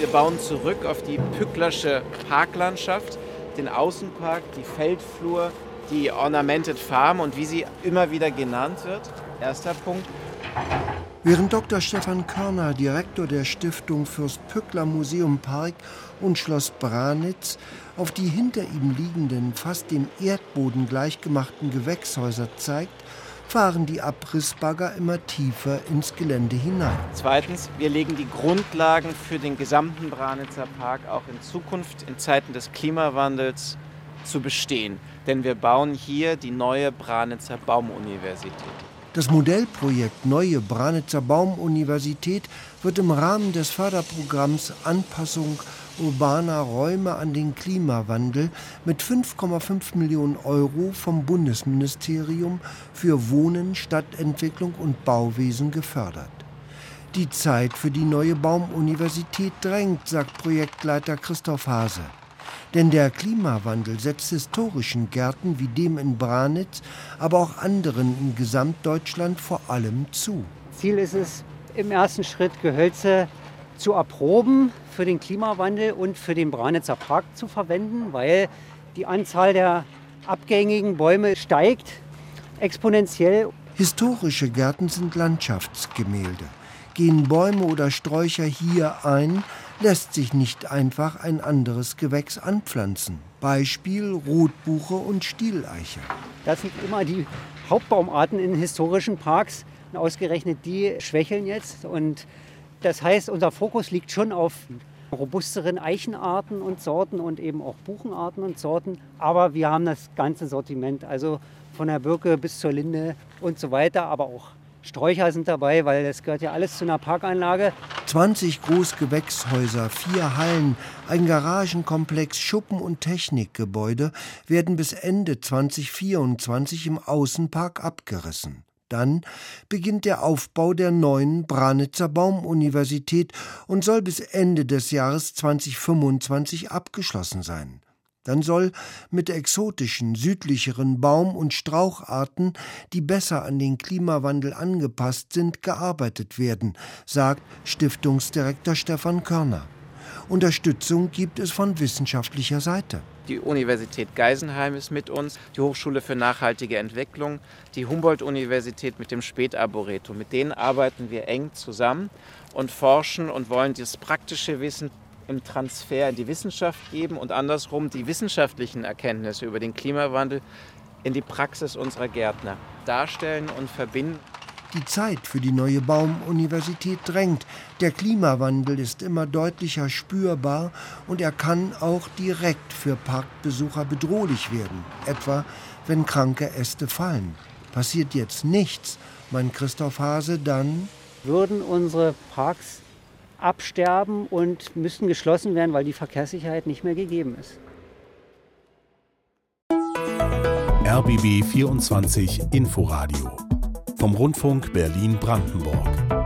Wir bauen zurück auf die Pücklersche Parklandschaft, den Außenpark, die Feldflur, die Ornamented Farm und wie sie immer wieder genannt wird. Erster Punkt. Während Dr. Stefan Körner, Direktor der Stiftung Fürst Pückler Museum Park und Schloss Branitz, auf die hinter ihm liegenden, fast dem Erdboden gleichgemachten Gewächshäuser zeigt, fahren die Abrissbagger immer tiefer ins Gelände hinein. Zweitens, wir legen die Grundlagen für den gesamten Branitzer Park auch in Zukunft in Zeiten des Klimawandels zu bestehen. Denn wir bauen hier die neue Branitzer Baumuniversität. Das Modellprojekt Neue Branitzer Baumuniversität wird im Rahmen des Förderprogramms Anpassung urbaner Räume an den Klimawandel mit 5,5 Millionen Euro vom Bundesministerium für Wohnen, Stadtentwicklung und Bauwesen gefördert. Die Zeit für die neue Baumuniversität drängt, sagt Projektleiter Christoph Hase. Denn der Klimawandel setzt historischen Gärten wie dem in Branitz, aber auch anderen in Gesamtdeutschland vor allem zu. Ziel ist es, im ersten Schritt Gehölze zu erproben für den Klimawandel und für den Branitzer Park zu verwenden, weil die Anzahl der abgängigen Bäume steigt exponentiell. Historische Gärten sind Landschaftsgemälde. Gehen Bäume oder Sträucher hier ein, lässt sich nicht einfach ein anderes Gewächs anpflanzen. Beispiel Rotbuche und Stieleiche. Das sind immer die Hauptbaumarten in historischen Parks. Ausgerechnet die schwächeln jetzt. Und das heißt, unser Fokus liegt schon auf robusteren Eichenarten und Sorten und eben auch Buchenarten und Sorten. Aber wir haben das ganze Sortiment, also von der Birke bis zur Linde und so weiter, aber auch Sträucher sind dabei, weil das gehört ja alles zu einer Parkanlage. 20 Großgewächshäuser, vier Hallen, ein Garagenkomplex, Schuppen und Technikgebäude werden bis Ende 2024 im Außenpark abgerissen. Dann beginnt der Aufbau der neuen Branitzer Baumuniversität und soll bis Ende des Jahres 2025 abgeschlossen sein. Dann soll mit exotischen, südlicheren Baum- und Straucharten, die besser an den Klimawandel angepasst sind, gearbeitet werden, sagt Stiftungsdirektor Stefan Körner. Unterstützung gibt es von wissenschaftlicher Seite. Die Universität Geisenheim ist mit uns, die Hochschule für nachhaltige Entwicklung, die Humboldt-Universität mit dem Spätarboretum. Mit denen arbeiten wir eng zusammen und forschen und wollen das praktische Wissen im Transfer in die Wissenschaft geben und andersrum die wissenschaftlichen Erkenntnisse über den Klimawandel in die Praxis unserer Gärtner darstellen und verbinden. Die Zeit für die neue Baumuniversität drängt. Der Klimawandel ist immer deutlicher spürbar und er kann auch direkt für Parkbesucher bedrohlich werden, etwa wenn kranke Äste fallen. Passiert jetzt nichts, mein Christoph Hase, dann würden unsere Parks absterben und müssten geschlossen werden, weil die Verkehrssicherheit nicht mehr gegeben ist. RBB 24 Inforadio vom Rundfunk Berlin-Brandenburg.